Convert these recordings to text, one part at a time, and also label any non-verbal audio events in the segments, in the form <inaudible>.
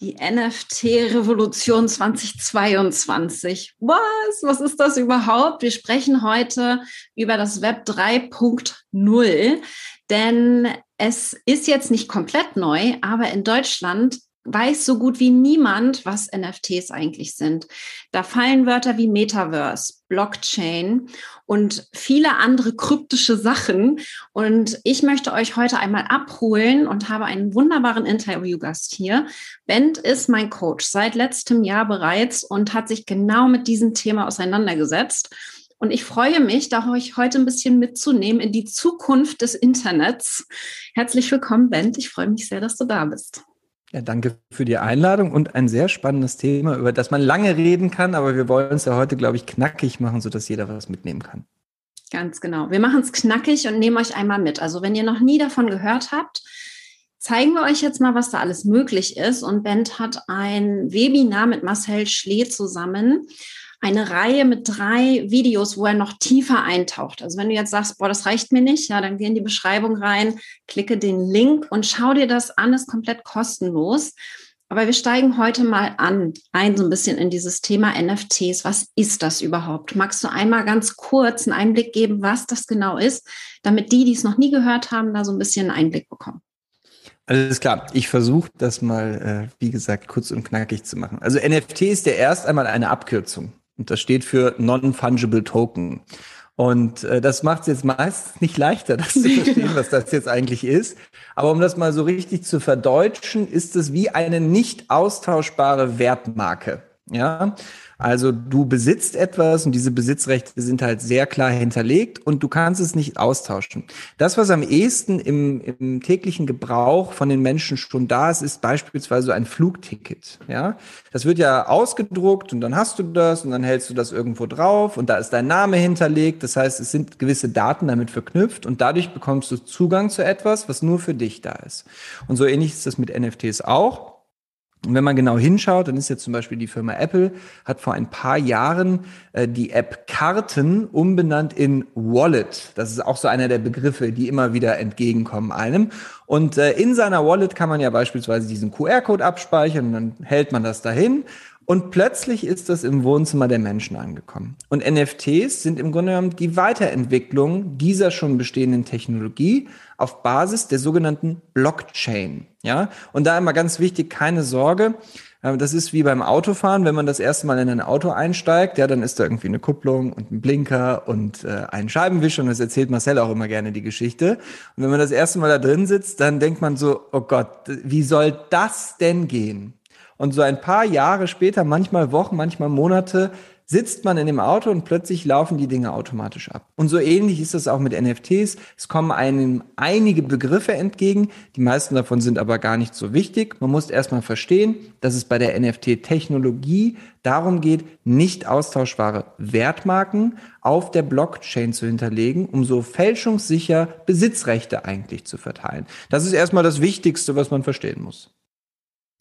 Die NFT-Revolution 2022. Was? Was ist das überhaupt? Wir sprechen heute über das Web 3.0, denn es ist jetzt nicht komplett neu, aber in Deutschland weiß so gut wie niemand, was NFTs eigentlich sind. Da fallen Wörter wie Metaverse, Blockchain und viele andere kryptische Sachen. Und ich möchte euch heute einmal abholen und habe einen wunderbaren Interviewgast hier. Bent ist mein Coach seit letztem Jahr bereits und hat sich genau mit diesem Thema auseinandergesetzt. Und ich freue mich, da euch heute ein bisschen mitzunehmen in die Zukunft des Internets. Herzlich willkommen, Bent. Ich freue mich sehr, dass du da bist. Ja, danke für die Einladung und ein sehr spannendes Thema, über das man lange reden kann, aber wir wollen es ja heute, glaube ich, knackig machen, sodass jeder was mitnehmen kann. Ganz genau. Wir machen es knackig und nehmen euch einmal mit. Also wenn ihr noch nie davon gehört habt, zeigen wir euch jetzt mal, was da alles möglich ist. Und Bent hat ein Webinar mit Marcel Schlee zusammen eine Reihe mit drei Videos, wo er noch tiefer eintaucht. Also wenn du jetzt sagst, boah, das reicht mir nicht, ja, dann geh in die Beschreibung rein, klicke den Link und schau dir das an, ist komplett kostenlos. Aber wir steigen heute mal an, ein so ein bisschen in dieses Thema NFTs. Was ist das überhaupt? Magst du einmal ganz kurz einen Einblick geben, was das genau ist, damit die, die es noch nie gehört haben, da so ein bisschen einen Einblick bekommen? Alles klar. Ich versuche das mal, äh, wie gesagt, kurz und knackig zu machen. Also NFT ist ja erst einmal eine Abkürzung. Und das steht für Non-Fungible Token. Und äh, das macht es jetzt meistens nicht leichter, <laughs> das zu verstehen, was das jetzt eigentlich ist. Aber um das mal so richtig zu verdeutschen, ist es wie eine nicht austauschbare Wertmarke. Ja, also du besitzt etwas und diese Besitzrechte sind halt sehr klar hinterlegt und du kannst es nicht austauschen. Das, was am ehesten im, im täglichen Gebrauch von den Menschen schon da ist, ist beispielsweise ein Flugticket. Ja, das wird ja ausgedruckt und dann hast du das und dann hältst du das irgendwo drauf und da ist dein Name hinterlegt. Das heißt, es sind gewisse Daten damit verknüpft und dadurch bekommst du Zugang zu etwas, was nur für dich da ist. Und so ähnlich ist das mit NFTs auch. Und wenn man genau hinschaut, dann ist jetzt zum Beispiel die Firma Apple, hat vor ein paar Jahren äh, die App Karten umbenannt in Wallet. Das ist auch so einer der Begriffe, die immer wieder entgegenkommen einem. Und äh, in seiner Wallet kann man ja beispielsweise diesen QR-Code abspeichern und dann hält man das dahin. Und plötzlich ist das im Wohnzimmer der Menschen angekommen. Und NFTs sind im Grunde genommen die Weiterentwicklung dieser schon bestehenden Technologie auf Basis der sogenannten Blockchain. Ja, und da immer ganz wichtig, keine Sorge. Äh, das ist wie beim Autofahren, wenn man das erste Mal in ein Auto einsteigt, ja, dann ist da irgendwie eine Kupplung und ein Blinker und äh, ein Scheibenwischer und das erzählt Marcel auch immer gerne die Geschichte. Und wenn man das erste Mal da drin sitzt, dann denkt man so, oh Gott, wie soll das denn gehen? Und so ein paar Jahre später, manchmal Wochen, manchmal Monate, sitzt man in dem Auto und plötzlich laufen die Dinge automatisch ab. Und so ähnlich ist es auch mit NFTs. Es kommen einem einige Begriffe entgegen. Die meisten davon sind aber gar nicht so wichtig. Man muss erstmal verstehen, dass es bei der NFT-Technologie darum geht, nicht austauschbare Wertmarken auf der Blockchain zu hinterlegen, um so fälschungssicher Besitzrechte eigentlich zu verteilen. Das ist erstmal das Wichtigste, was man verstehen muss.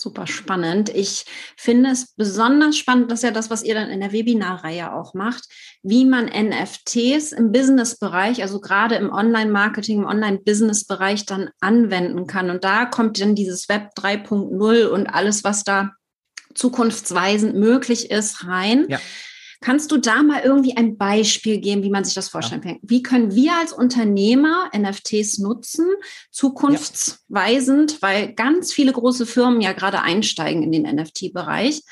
Super spannend. Ich finde es besonders spannend, das ist ja das, was ihr dann in der Webinarreihe auch macht, wie man NFTs im Business-Bereich, also gerade im Online-Marketing, im Online-Business-Bereich dann anwenden kann. Und da kommt dann dieses Web 3.0 und alles, was da zukunftsweisend möglich ist, rein. Ja. Kannst du da mal irgendwie ein Beispiel geben, wie man sich das vorstellen kann? Wie können wir als Unternehmer NFTs nutzen, zukunftsweisend, ja. weil ganz viele große Firmen ja gerade einsteigen in den NFT-Bereich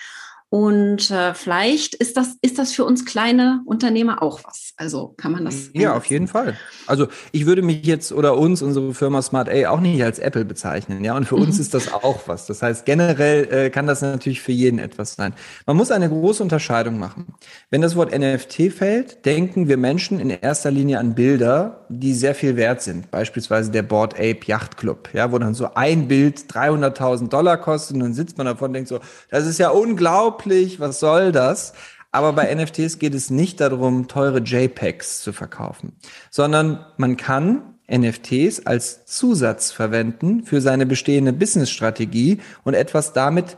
und äh, vielleicht ist das, ist das für uns kleine Unternehmer auch was. Also kann man das. Ja, auf jeden Fall. Also ich würde mich jetzt oder uns, unsere Firma Smart A, auch nicht als Apple bezeichnen. Ja, und für mhm. uns ist das auch was. Das heißt, generell äh, kann das natürlich für jeden etwas sein. Man muss eine große Unterscheidung machen. Wenn das Wort NFT fällt, denken wir Menschen in erster Linie an Bilder, die sehr viel wert sind. Beispielsweise der Board Ape Yacht Club, ja, wo dann so ein Bild 300.000 Dollar kostet und dann sitzt man davon und denkt so, das ist ja unglaublich unglaublich, was soll das? Aber bei NFTs geht es nicht darum, teure JPEGs zu verkaufen, sondern man kann NFTs als Zusatz verwenden für seine bestehende Businessstrategie und etwas damit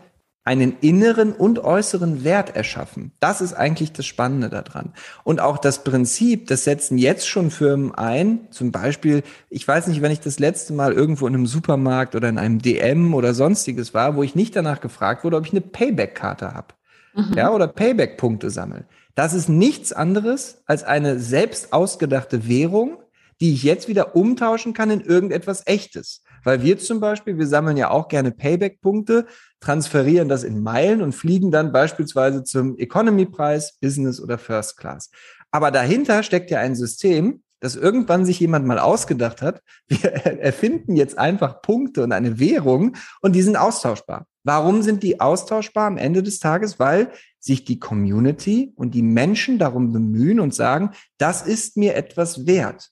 einen inneren und äußeren Wert erschaffen. Das ist eigentlich das Spannende daran. Und auch das Prinzip, das setzen jetzt schon Firmen ein. Zum Beispiel, ich weiß nicht, wenn ich das letzte Mal irgendwo in einem Supermarkt oder in einem DM oder sonstiges war, wo ich nicht danach gefragt wurde, ob ich eine Payback-Karte habe. Mhm. Ja, oder Payback-Punkte sammeln. Das ist nichts anderes als eine selbst ausgedachte Währung, die ich jetzt wieder umtauschen kann in irgendetwas Echtes. Weil wir zum Beispiel, wir sammeln ja auch gerne Payback-Punkte, transferieren das in Meilen und fliegen dann beispielsweise zum Economy-Preis, Business oder First Class. Aber dahinter steckt ja ein System, das irgendwann sich jemand mal ausgedacht hat. Wir <laughs> erfinden jetzt einfach Punkte und eine Währung und die sind austauschbar. Warum sind die austauschbar am Ende des Tages? Weil sich die Community und die Menschen darum bemühen und sagen, das ist mir etwas wert.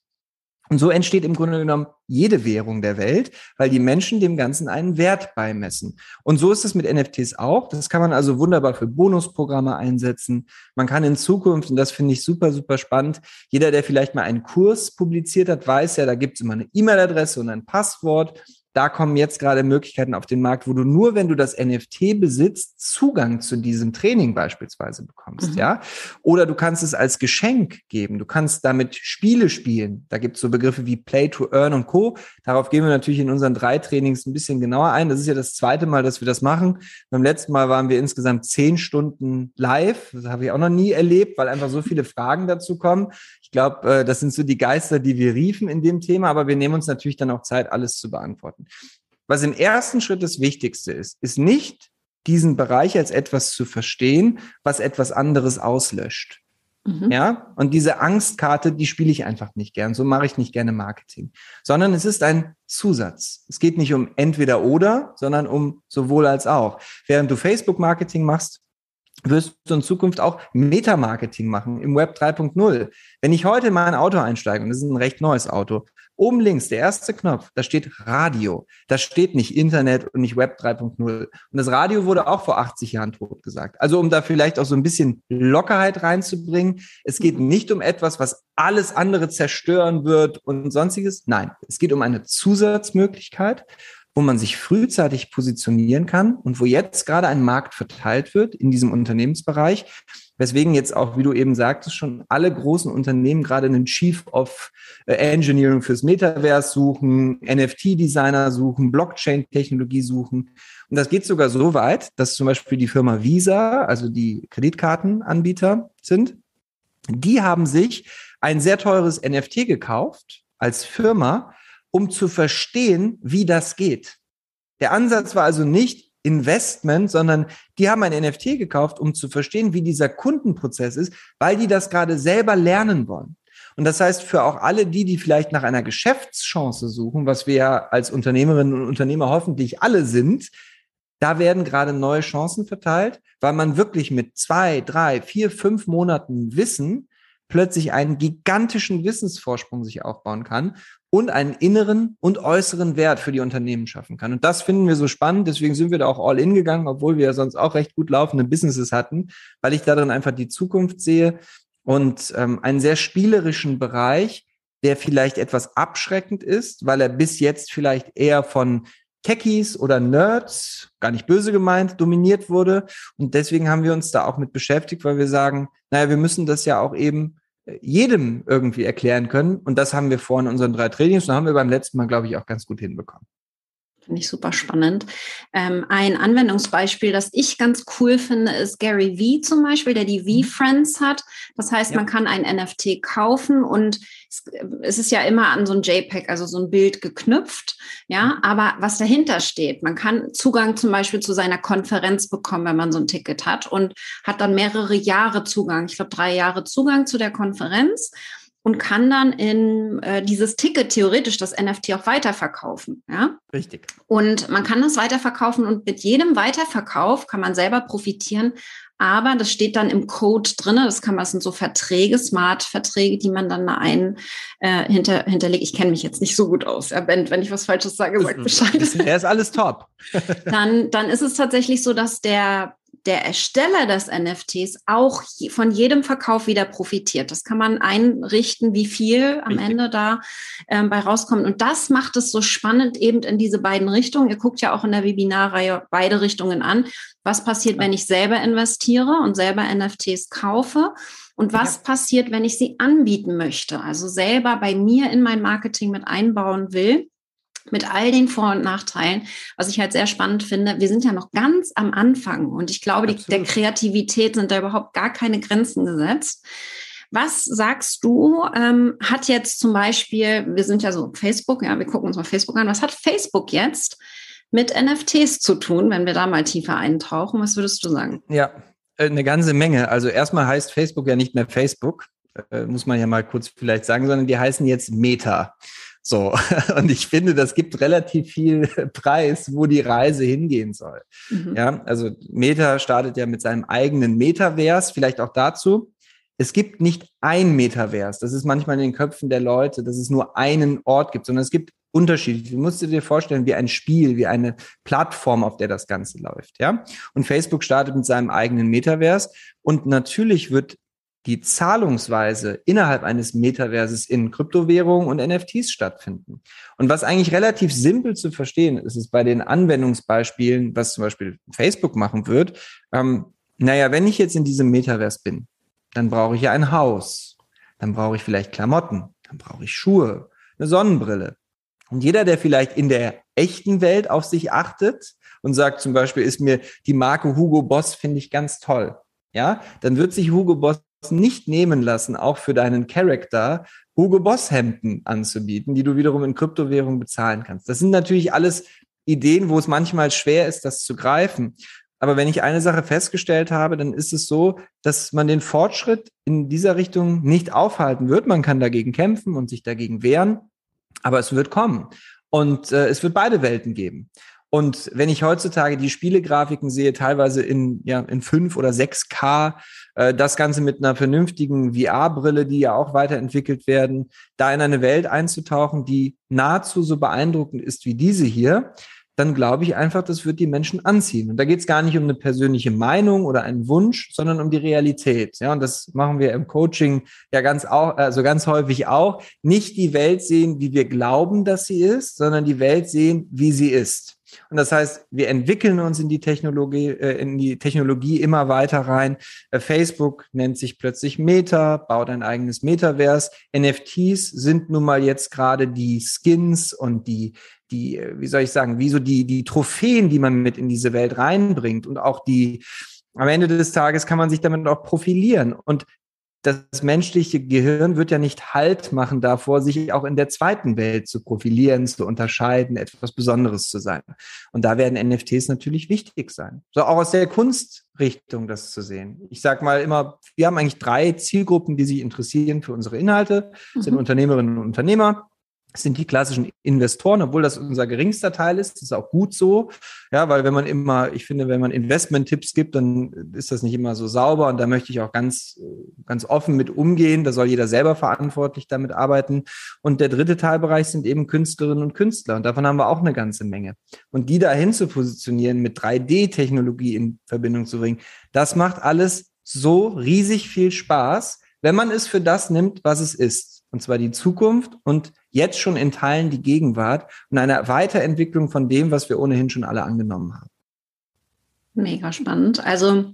Und so entsteht im Grunde genommen jede Währung der Welt, weil die Menschen dem Ganzen einen Wert beimessen. Und so ist es mit NFTs auch. Das kann man also wunderbar für Bonusprogramme einsetzen. Man kann in Zukunft, und das finde ich super, super spannend, jeder, der vielleicht mal einen Kurs publiziert hat, weiß ja, da gibt es immer eine E-Mail-Adresse und ein Passwort da kommen jetzt gerade Möglichkeiten auf den Markt, wo du nur, wenn du das NFT besitzt, Zugang zu diesem Training beispielsweise bekommst, mhm. ja. Oder du kannst es als Geschenk geben. Du kannst damit Spiele spielen. Da gibt es so Begriffe wie Play to Earn und Co. Darauf gehen wir natürlich in unseren drei Trainings ein bisschen genauer ein. Das ist ja das zweite Mal, dass wir das machen. Beim letzten Mal waren wir insgesamt zehn Stunden live. Das habe ich auch noch nie erlebt, weil einfach so viele Fragen dazu kommen. Ich glaube, äh, das sind so die Geister, die wir riefen in dem Thema, aber wir nehmen uns natürlich dann auch Zeit, alles zu beantworten. Was im ersten Schritt das Wichtigste ist, ist nicht diesen Bereich als etwas zu verstehen, was etwas anderes auslöscht. Mhm. Ja, und diese Angstkarte, die spiele ich einfach nicht gern. So mache ich nicht gerne Marketing, sondern es ist ein Zusatz. Es geht nicht um entweder oder, sondern um sowohl als auch. Während du Facebook Marketing machst, wirst du in Zukunft auch Meta-Marketing machen im Web 3.0. Wenn ich heute in mein Auto einsteige, und das ist ein recht neues Auto, oben links, der erste Knopf, da steht Radio. Da steht nicht Internet und nicht Web 3.0. Und das Radio wurde auch vor 80 Jahren tot gesagt. Also um da vielleicht auch so ein bisschen Lockerheit reinzubringen. Es geht nicht um etwas, was alles andere zerstören wird und sonstiges. Nein, es geht um eine Zusatzmöglichkeit wo man sich frühzeitig positionieren kann und wo jetzt gerade ein Markt verteilt wird in diesem Unternehmensbereich. Weswegen jetzt auch, wie du eben sagtest, schon alle großen Unternehmen gerade einen Chief of äh, Engineering fürs Metaverse suchen, NFT-Designer suchen, Blockchain-Technologie suchen. Und das geht sogar so weit, dass zum Beispiel die Firma Visa, also die Kreditkartenanbieter sind, die haben sich ein sehr teures NFT gekauft als Firma, um zu verstehen, wie das geht. Der Ansatz war also nicht Investment, sondern die haben ein NFT gekauft, um zu verstehen, wie dieser Kundenprozess ist, weil die das gerade selber lernen wollen. Und das heißt, für auch alle die, die vielleicht nach einer Geschäftschance suchen, was wir ja als Unternehmerinnen und Unternehmer hoffentlich alle sind, da werden gerade neue Chancen verteilt, weil man wirklich mit zwei, drei, vier, fünf Monaten Wissen plötzlich einen gigantischen Wissensvorsprung sich aufbauen kann und einen inneren und äußeren Wert für die Unternehmen schaffen kann. Und das finden wir so spannend. Deswegen sind wir da auch all in gegangen, obwohl wir ja sonst auch recht gut laufende Businesses hatten, weil ich darin einfach die Zukunft sehe und ähm, einen sehr spielerischen Bereich, der vielleicht etwas abschreckend ist, weil er bis jetzt vielleicht eher von Techies oder Nerds, gar nicht böse gemeint, dominiert wurde. Und deswegen haben wir uns da auch mit beschäftigt, weil wir sagen, naja, wir müssen das ja auch eben jedem irgendwie erklären können. Und das haben wir vor in unseren drei Trainings und haben wir beim letzten Mal, glaube ich, auch ganz gut hinbekommen. Finde ich super spannend. Ähm, ein Anwendungsbeispiel, das ich ganz cool finde, ist Gary Vee zum Beispiel, der die mhm. V-Friends hat. Das heißt, ja. man kann ein NFT kaufen und es, es, ist ja immer an so ein JPEG, also so ein Bild geknüpft. Ja, mhm. aber was dahinter steht, man kann Zugang zum Beispiel zu seiner Konferenz bekommen, wenn man so ein Ticket hat und hat dann mehrere Jahre Zugang. Ich glaube, drei Jahre Zugang zu der Konferenz und kann dann in äh, dieses Ticket theoretisch das NFT auch weiterverkaufen. Ja? Richtig. Und man kann das weiterverkaufen und mit jedem Weiterverkauf kann man selber profitieren. Aber das steht dann im Code drin. Das kann man, das sind so Verträge, Smart-Verträge, die man dann ein äh, hinter, hinterlegt. Ich kenne mich jetzt nicht so gut aus. Ja, wenn, wenn ich was Falsches sage, sagt Bescheid. Er ist alles top. <laughs> <laughs> dann, dann ist es tatsächlich so, dass der der Ersteller des NFTs auch von jedem Verkauf wieder profitiert. Das kann man einrichten, wie viel am Richtig. Ende da ähm, bei rauskommt. Und das macht es so spannend eben in diese beiden Richtungen. Ihr guckt ja auch in der Webinarreihe beide Richtungen an. Was passiert, wenn ich selber investiere und selber NFTs kaufe? Und was ja. passiert, wenn ich sie anbieten möchte? Also selber bei mir in mein Marketing mit einbauen will mit all den Vor- und Nachteilen, was ich halt sehr spannend finde. Wir sind ja noch ganz am Anfang und ich glaube, die, der Kreativität sind da überhaupt gar keine Grenzen gesetzt. Was sagst du, ähm, hat jetzt zum Beispiel, wir sind ja so Facebook, ja, wir gucken uns mal Facebook an, was hat Facebook jetzt mit NFTs zu tun, wenn wir da mal tiefer eintauchen? Was würdest du sagen? Ja, äh, eine ganze Menge. Also erstmal heißt Facebook ja nicht mehr Facebook, äh, muss man ja mal kurz vielleicht sagen, sondern die heißen jetzt Meta. So, <laughs> und ich finde, das gibt relativ viel Preis, wo die Reise hingehen soll. Mhm. Ja, also Meta startet ja mit seinem eigenen Metavers, vielleicht auch dazu. Es gibt nicht ein Metavers. Das ist manchmal in den Köpfen der Leute, dass es nur einen Ort gibt, sondern es gibt Unterschiede. Du musst dir vorstellen, wie ein Spiel, wie eine Plattform, auf der das Ganze läuft, ja. Und Facebook startet mit seinem eigenen Metavers. Und natürlich wird die Zahlungsweise innerhalb eines Metaverses in Kryptowährungen und NFTs stattfinden. Und was eigentlich relativ simpel zu verstehen ist, ist bei den Anwendungsbeispielen, was zum Beispiel Facebook machen wird, ähm, naja, wenn ich jetzt in diesem Metaverse bin, dann brauche ich ja ein Haus, dann brauche ich vielleicht Klamotten, dann brauche ich Schuhe, eine Sonnenbrille. Und jeder, der vielleicht in der echten Welt auf sich achtet und sagt zum Beispiel, ist mir die Marke Hugo Boss, finde ich ganz toll. Ja, dann wird sich Hugo Boss nicht nehmen lassen, auch für deinen Charakter Hugo Boss Hemden anzubieten, die du wiederum in Kryptowährung bezahlen kannst. Das sind natürlich alles Ideen, wo es manchmal schwer ist, das zu greifen. Aber wenn ich eine Sache festgestellt habe, dann ist es so, dass man den Fortschritt in dieser Richtung nicht aufhalten wird. Man kann dagegen kämpfen und sich dagegen wehren, aber es wird kommen. Und äh, es wird beide Welten geben. Und wenn ich heutzutage die Spielegrafiken sehe, teilweise in, ja, in 5 oder 6K, äh, das Ganze mit einer vernünftigen VR-Brille, die ja auch weiterentwickelt werden, da in eine Welt einzutauchen, die nahezu so beeindruckend ist wie diese hier, dann glaube ich einfach, das wird die Menschen anziehen. Und da geht es gar nicht um eine persönliche Meinung oder einen Wunsch, sondern um die Realität. Ja, und das machen wir im Coaching ja ganz auch, also ganz häufig auch. Nicht die Welt sehen, wie wir glauben, dass sie ist, sondern die Welt sehen, wie sie ist. Und das heißt, wir entwickeln uns in die Technologie, äh, in die Technologie immer weiter rein. Äh, Facebook nennt sich plötzlich Meta, baut ein eigenes Metaverse. NFTs sind nun mal jetzt gerade die Skins und die, die, äh, wie soll ich sagen, wie so die, die Trophäen, die man mit in diese Welt reinbringt und auch die, am Ende des Tages kann man sich damit auch profilieren. Und das menschliche Gehirn wird ja nicht Halt machen davor, sich auch in der zweiten Welt zu profilieren, zu unterscheiden, etwas Besonderes zu sein. Und da werden NFTs natürlich wichtig sein. So auch aus der Kunstrichtung das zu sehen. Ich sage mal immer, wir haben eigentlich drei Zielgruppen, die sich interessieren für unsere Inhalte. Das sind mhm. Unternehmerinnen und Unternehmer, sind die klassischen Investoren, obwohl das unser geringster Teil ist. Das ist auch gut so. Ja, weil wenn man immer, ich finde, wenn man Investment-Tipps gibt, dann ist das nicht immer so sauber und da möchte ich auch ganz, ganz offen mit umgehen. Da soll jeder selber verantwortlich damit arbeiten. Und der dritte Teilbereich sind eben Künstlerinnen und Künstler und davon haben wir auch eine ganze Menge. Und die dahin zu positionieren, mit 3D-Technologie in Verbindung zu bringen, das macht alles so riesig viel Spaß, wenn man es für das nimmt, was es ist und zwar die Zukunft und jetzt schon in Teilen die Gegenwart und eine Weiterentwicklung von dem, was wir ohnehin schon alle angenommen haben. Mega spannend. Also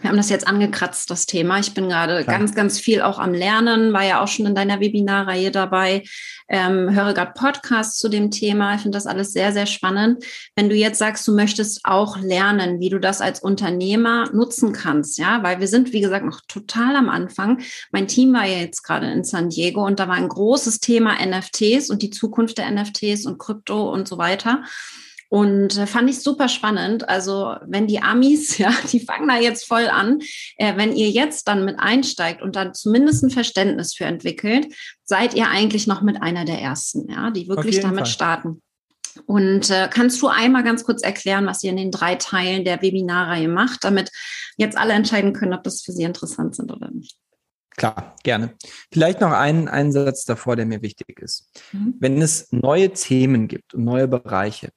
wir haben das jetzt angekratzt, das Thema. Ich bin gerade ganz, ganz viel auch am Lernen, war ja auch schon in deiner Webinarreihe dabei, ähm, höre gerade Podcasts zu dem Thema. Ich finde das alles sehr, sehr spannend. Wenn du jetzt sagst, du möchtest auch lernen, wie du das als Unternehmer nutzen kannst, ja, weil wir sind, wie gesagt, noch total am Anfang. Mein Team war ja jetzt gerade in San Diego und da war ein großes Thema NFTs und die Zukunft der NFTs und Krypto und so weiter. Und äh, fand ich super spannend. Also wenn die Amis, <laughs> ja, die fangen da jetzt voll an, äh, wenn ihr jetzt dann mit einsteigt und dann zumindest ein Verständnis für entwickelt, seid ihr eigentlich noch mit einer der ersten, ja, die wirklich damit Fall. starten. Und äh, kannst du einmal ganz kurz erklären, was ihr in den drei Teilen der Webinarreihe macht, damit jetzt alle entscheiden können, ob das für sie interessant sind oder nicht? Klar, gerne. Vielleicht noch einen Einsatz davor, der mir wichtig ist. Mhm. Wenn es neue Themen gibt und neue Bereiche,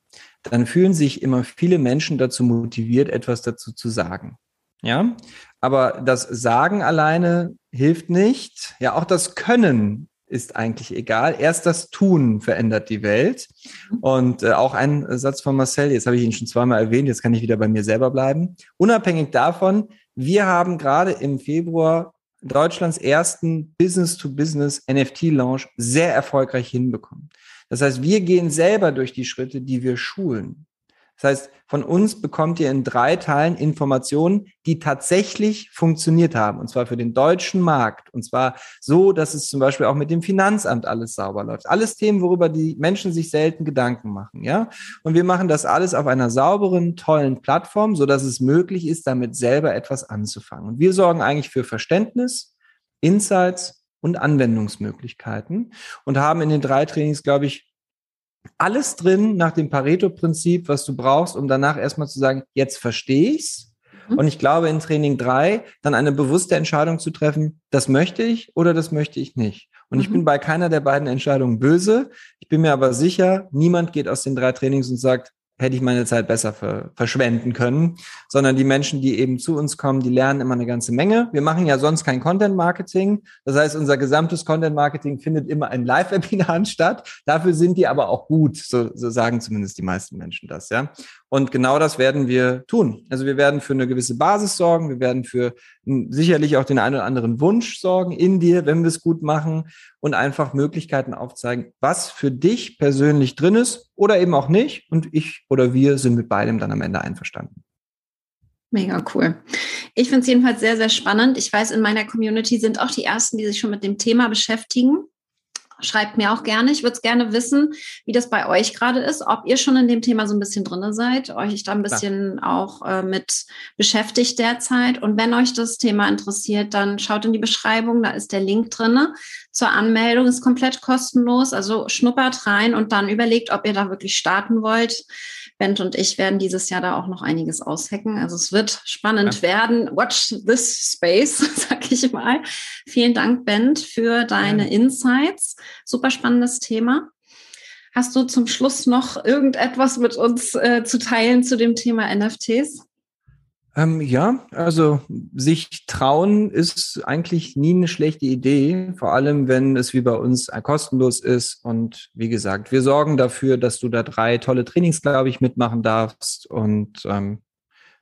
dann fühlen sich immer viele Menschen dazu motiviert, etwas dazu zu sagen. Ja, aber das Sagen alleine hilft nicht. Ja, auch das Können ist eigentlich egal. Erst das Tun verändert die Welt. Und äh, auch ein Satz von Marcel, jetzt habe ich ihn schon zweimal erwähnt, jetzt kann ich wieder bei mir selber bleiben. Unabhängig davon, wir haben gerade im Februar Deutschlands ersten Business-to-Business NFT-Launch sehr erfolgreich hinbekommen. Das heißt, wir gehen selber durch die Schritte, die wir schulen. Das heißt, von uns bekommt ihr in drei Teilen Informationen, die tatsächlich funktioniert haben. Und zwar für den deutschen Markt. Und zwar so, dass es zum Beispiel auch mit dem Finanzamt alles sauber läuft. Alles Themen, worüber die Menschen sich selten Gedanken machen. Ja. Und wir machen das alles auf einer sauberen, tollen Plattform, so dass es möglich ist, damit selber etwas anzufangen. Und wir sorgen eigentlich für Verständnis, Insights und Anwendungsmöglichkeiten und haben in den drei Trainings, glaube ich, alles drin nach dem Pareto-Prinzip, was du brauchst, um danach erstmal zu sagen, jetzt verstehe ich's. Mhm. Und ich glaube, in Training drei dann eine bewusste Entscheidung zu treffen, das möchte ich oder das möchte ich nicht. Und mhm. ich bin bei keiner der beiden Entscheidungen böse. Ich bin mir aber sicher, niemand geht aus den drei Trainings und sagt, hätte ich meine Zeit besser ver verschwenden können, sondern die Menschen, die eben zu uns kommen, die lernen immer eine ganze Menge. Wir machen ja sonst kein Content Marketing. Das heißt, unser gesamtes Content Marketing findet immer in Live-Webinaren <laughs> statt. Dafür sind die aber auch gut. So, so sagen zumindest die meisten Menschen das, ja. Und genau das werden wir tun. Also wir werden für eine gewisse Basis sorgen. Wir werden für sicherlich auch den einen oder anderen Wunsch sorgen in dir, wenn wir es gut machen und einfach Möglichkeiten aufzeigen, was für dich persönlich drin ist oder eben auch nicht. Und ich oder wir sind mit beidem dann am Ende einverstanden. Mega cool. Ich finde es jedenfalls sehr, sehr spannend. Ich weiß, in meiner Community sind auch die ersten, die sich schon mit dem Thema beschäftigen. Schreibt mir auch gerne. Ich würde es gerne wissen, wie das bei euch gerade ist, ob ihr schon in dem Thema so ein bisschen drin seid, euch da ein bisschen ja. auch äh, mit beschäftigt derzeit. Und wenn euch das Thema interessiert, dann schaut in die Beschreibung, da ist der Link drin zur Anmeldung, ist komplett kostenlos. Also schnuppert rein und dann überlegt, ob ihr da wirklich starten wollt. Bent und ich werden dieses Jahr da auch noch einiges aushacken. Also es wird spannend ja. werden. Watch this space, <laughs> sag ich mal. Vielen Dank, Bent, für deine. Insights. Super spannendes Thema. Hast du zum Schluss noch irgendetwas mit uns äh, zu teilen zu dem Thema NFTs? Ähm, ja, also sich trauen ist eigentlich nie eine schlechte Idee, vor allem wenn es wie bei uns kostenlos ist. Und wie gesagt, wir sorgen dafür, dass du da drei tolle Trainings, glaube ich, mitmachen darfst. Und ähm,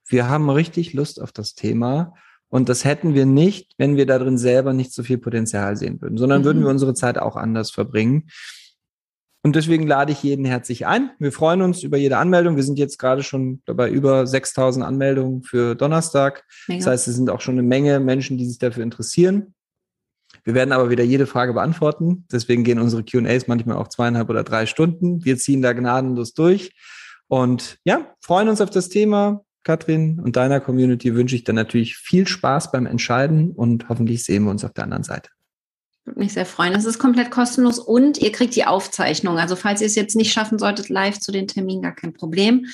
wir haben richtig Lust auf das Thema. Und das hätten wir nicht, wenn wir da drin selber nicht so viel Potenzial sehen würden, sondern mhm. würden wir unsere Zeit auch anders verbringen. Und deswegen lade ich jeden herzlich ein. Wir freuen uns über jede Anmeldung. Wir sind jetzt gerade schon bei über 6000 Anmeldungen für Donnerstag. Mega. Das heißt, es sind auch schon eine Menge Menschen, die sich dafür interessieren. Wir werden aber wieder jede Frage beantworten. Deswegen gehen unsere Q&As manchmal auch zweieinhalb oder drei Stunden. Wir ziehen da gnadenlos durch. Und ja, freuen uns auf das Thema. Katrin und deiner Community wünsche ich dann natürlich viel Spaß beim Entscheiden und hoffentlich sehen wir uns auf der anderen Seite. Würde mich sehr freuen. Es ist komplett kostenlos und ihr kriegt die Aufzeichnung. Also falls ihr es jetzt nicht schaffen solltet, live zu den Terminen, gar kein Problem.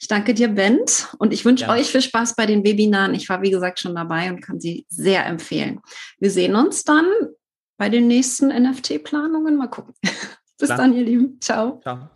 Ich danke dir, Bent, und ich wünsche ja. euch viel Spaß bei den Webinaren. Ich war, wie gesagt, schon dabei und kann sie sehr empfehlen. Wir sehen uns dann bei den nächsten NFT-Planungen. Mal gucken. <laughs> Bis Klar. dann, ihr Lieben. Ciao. Ciao.